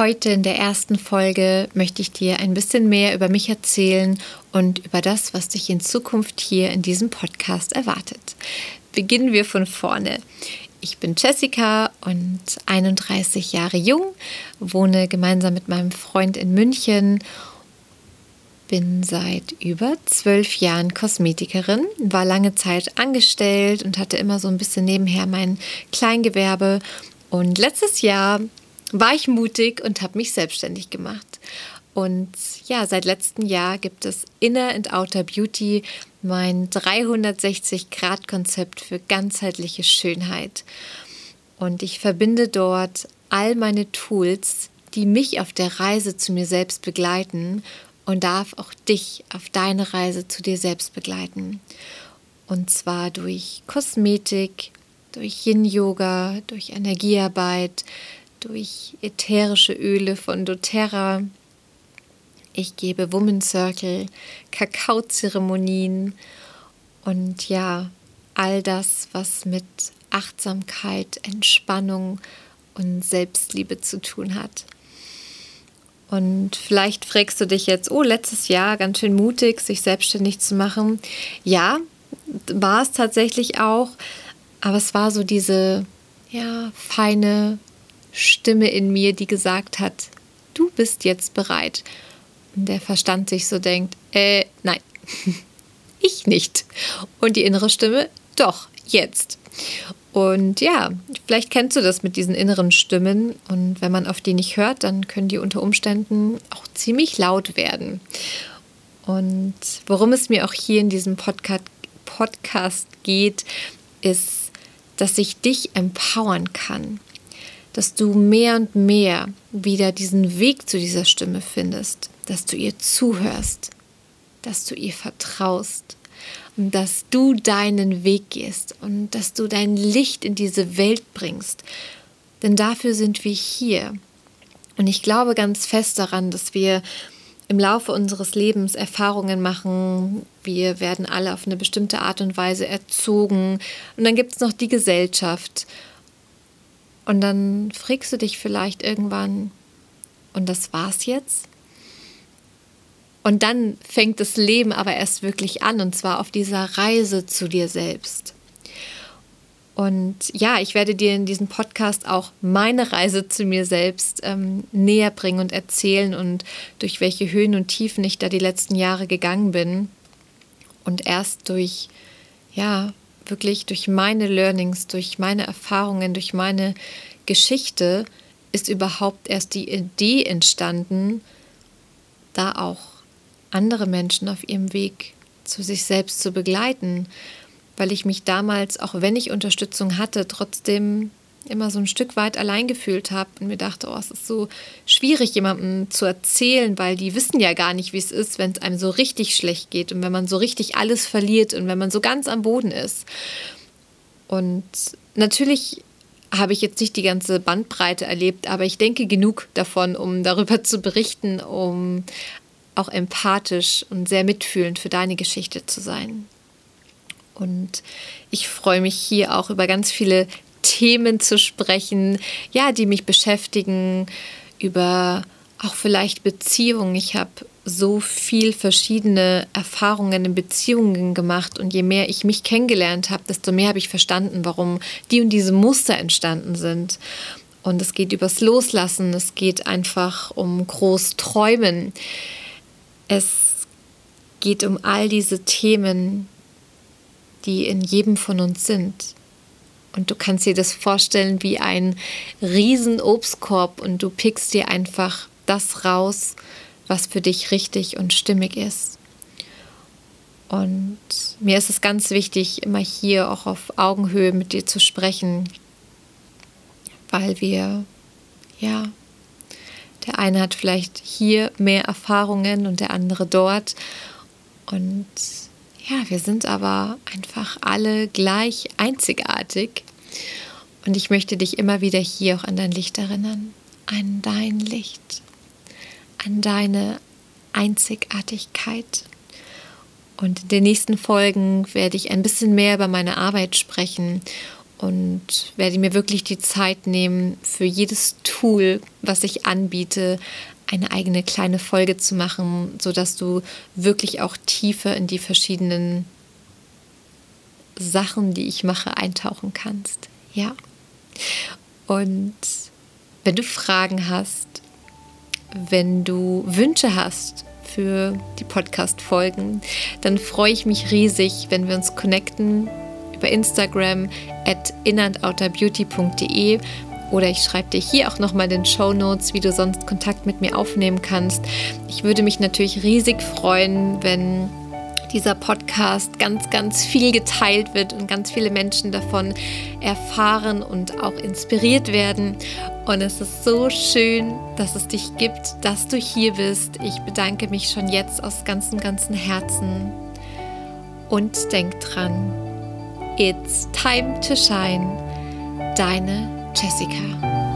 Heute in der ersten Folge möchte ich dir ein bisschen mehr über mich erzählen und über das, was dich in Zukunft hier in diesem Podcast erwartet. Beginnen wir von vorne. Ich bin Jessica und 31 Jahre jung, wohne gemeinsam mit meinem Freund in München, bin seit über zwölf Jahren Kosmetikerin, war lange Zeit angestellt und hatte immer so ein bisschen nebenher mein Kleingewerbe. Und letztes Jahr war ich mutig und habe mich selbstständig gemacht. Und ja, seit letztem Jahr gibt es Inner and Outer Beauty, mein 360-Grad-Konzept für ganzheitliche Schönheit. Und ich verbinde dort all meine Tools, die mich auf der Reise zu mir selbst begleiten und darf auch dich auf deine Reise zu dir selbst begleiten. Und zwar durch Kosmetik, durch Yin-Yoga, durch Energiearbeit, durch ätherische Öle von doTERRA. Ich gebe Woman Circle, Kakaozeremonien und ja, all das, was mit Achtsamkeit, Entspannung und Selbstliebe zu tun hat. Und vielleicht fragst du dich jetzt, oh, letztes Jahr ganz schön mutig, sich selbstständig zu machen. Ja, war es tatsächlich auch, aber es war so diese ja, feine Stimme in mir, die gesagt hat, du bist jetzt bereit. Und der Verstand sich so denkt, äh, nein, ich nicht. Und die innere Stimme, doch, jetzt. Und ja, vielleicht kennst du das mit diesen inneren Stimmen. Und wenn man auf die nicht hört, dann können die unter Umständen auch ziemlich laut werden. Und worum es mir auch hier in diesem Podcast, geht, ist, dass ich dich empowern kann dass du mehr und mehr wieder diesen Weg zu dieser Stimme findest, dass du ihr zuhörst, dass du ihr vertraust und dass du deinen Weg gehst und dass du dein Licht in diese Welt bringst. Denn dafür sind wir hier. Und ich glaube ganz fest daran, dass wir im Laufe unseres Lebens Erfahrungen machen. Wir werden alle auf eine bestimmte Art und Weise erzogen. Und dann gibt es noch die Gesellschaft. Und dann fragst du dich vielleicht irgendwann, und das war's jetzt? Und dann fängt das Leben aber erst wirklich an, und zwar auf dieser Reise zu dir selbst. Und ja, ich werde dir in diesem Podcast auch meine Reise zu mir selbst ähm, näher bringen und erzählen und durch welche Höhen und Tiefen ich da die letzten Jahre gegangen bin. Und erst durch, ja, wirklich durch meine Learnings, durch meine Erfahrungen, durch meine Geschichte ist überhaupt erst die Idee entstanden, da auch andere Menschen auf ihrem Weg zu sich selbst zu begleiten, weil ich mich damals, auch wenn ich Unterstützung hatte, trotzdem immer so ein Stück weit allein gefühlt habe und mir dachte, oh, es ist so schwierig, jemandem zu erzählen, weil die wissen ja gar nicht, wie es ist, wenn es einem so richtig schlecht geht und wenn man so richtig alles verliert und wenn man so ganz am Boden ist. Und natürlich habe ich jetzt nicht die ganze Bandbreite erlebt, aber ich denke genug davon, um darüber zu berichten, um auch empathisch und sehr mitfühlend für deine Geschichte zu sein. Und ich freue mich hier auch über ganz viele Themen zu sprechen, ja, die mich beschäftigen, über auch vielleicht Beziehungen. Ich habe so viel verschiedene Erfahrungen in Beziehungen gemacht und je mehr ich mich kennengelernt habe, desto mehr habe ich verstanden, warum die und diese Muster entstanden sind. Und es geht übers Loslassen, es geht einfach um groß Träumen. Es geht um all diese Themen, die in jedem von uns sind. Und du kannst dir das vorstellen wie ein riesen Obstkorb und du pickst dir einfach das raus, was für dich richtig und stimmig ist. Und mir ist es ganz wichtig, immer hier auch auf Augenhöhe mit dir zu sprechen, weil wir ja Der eine hat vielleicht hier mehr Erfahrungen und der andere dort. Und ja, wir sind aber einfach alle gleich einzigartig. Und ich möchte dich immer wieder hier auch an dein Licht erinnern, an dein Licht, an deine Einzigartigkeit. Und in den nächsten Folgen werde ich ein bisschen mehr über meine Arbeit sprechen und werde mir wirklich die Zeit nehmen, für jedes Tool, was ich anbiete, eine eigene kleine Folge zu machen, sodass du wirklich auch tiefer in die verschiedenen Sachen, die ich mache, eintauchen kannst. Ja. Und wenn du Fragen hast, wenn du Wünsche hast für die Podcast-Folgen, dann freue ich mich riesig, wenn wir uns connecten über Instagram at inandouterbeauty.de oder ich schreibe dir hier auch nochmal den Show Notes, wie du sonst Kontakt mit mir aufnehmen kannst. Ich würde mich natürlich riesig freuen, wenn dieser Podcast ganz, ganz viel geteilt wird und ganz viele Menschen davon erfahren und auch inspiriert werden. Und es ist so schön, dass es dich gibt, dass du hier bist. Ich bedanke mich schon jetzt aus ganzem, ganzem Herzen. Und denk dran, it's time to shine. Deine Jessica.